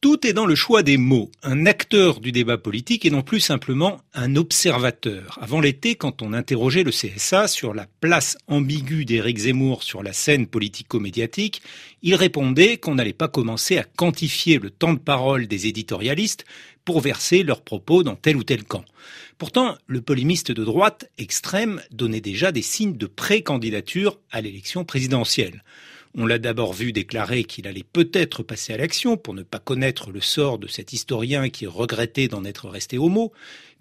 Tout est dans le choix des mots. Un acteur du débat politique et non plus simplement un observateur. Avant l'été, quand on interrogeait le CSA sur la place ambiguë d'Éric Zemmour sur la scène politico-médiatique, il répondait qu'on n'allait pas commencer à quantifier le temps de parole des éditorialistes pour verser leurs propos dans tel ou tel camp. Pourtant, le polémiste de droite extrême donnait déjà des signes de pré-candidature à l'élection présidentielle. On l'a d'abord vu déclarer qu'il allait peut-être passer à l'action pour ne pas connaître le sort de cet historien qui regrettait d'en être resté homo.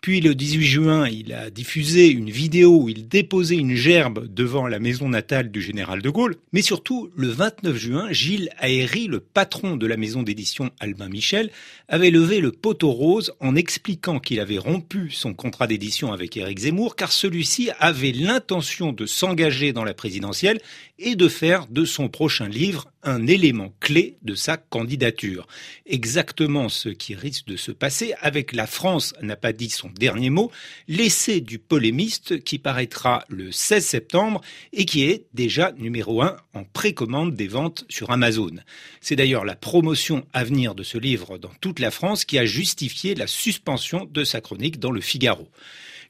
Puis le 18 juin, il a diffusé une vidéo où il déposait une gerbe devant la maison natale du général de Gaulle. Mais surtout, le 29 juin, Gilles Aéry, le patron de la maison d'édition Albin Michel, avait levé le poteau rose en expliquant qu'il avait rompu son contrat d'édition avec Éric Zemmour car celui-ci avait l'intention de s'engager dans la présidentielle et de faire de son prochain livre un élément clé de sa candidature. Exactement ce qui risque de se passer avec La France n'a pas dit son dernier mot, l'essai du polémiste qui paraîtra le 16 septembre et qui est déjà numéro un en précommande des ventes sur Amazon. C'est d'ailleurs la promotion à venir de ce livre dans toute la France qui a justifié la suspension de sa chronique dans le Figaro.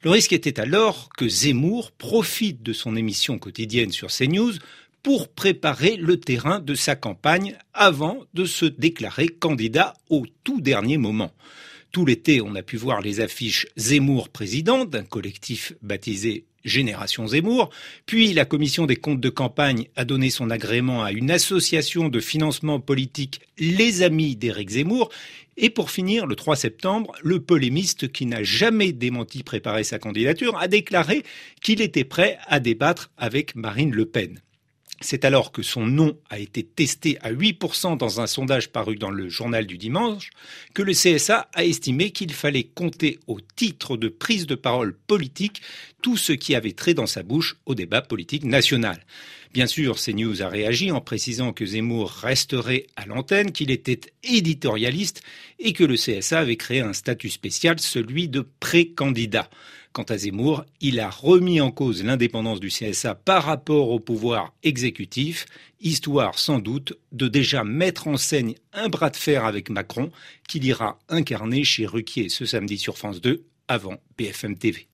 Le risque était alors que Zemmour profite de son émission quotidienne sur CNews pour préparer le terrain de sa campagne avant de se déclarer candidat au tout dernier moment. Tout l'été, on a pu voir les affiches Zemmour président d'un collectif baptisé Génération Zemmour, puis la commission des comptes de campagne a donné son agrément à une association de financement politique Les Amis d'Éric Zemmour, et pour finir, le 3 septembre, le polémiste qui n'a jamais démenti préparer sa candidature a déclaré qu'il était prêt à débattre avec Marine Le Pen. C'est alors que son nom a été testé à 8% dans un sondage paru dans le journal du dimanche que le CSA a estimé qu'il fallait compter au titre de prise de parole politique tout ce qui avait trait dans sa bouche au débat politique national. Bien sûr, CNews a réagi en précisant que Zemmour resterait à l'antenne, qu'il était éditorialiste et que le CSA avait créé un statut spécial, celui de pré-candidat. Quant à Zemmour, il a remis en cause l'indépendance du CSA par rapport au pouvoir exécutif, histoire sans doute de déjà mettre en scène un bras de fer avec Macron qu'il ira incarner chez Ruquier ce samedi sur France 2 avant BFM TV.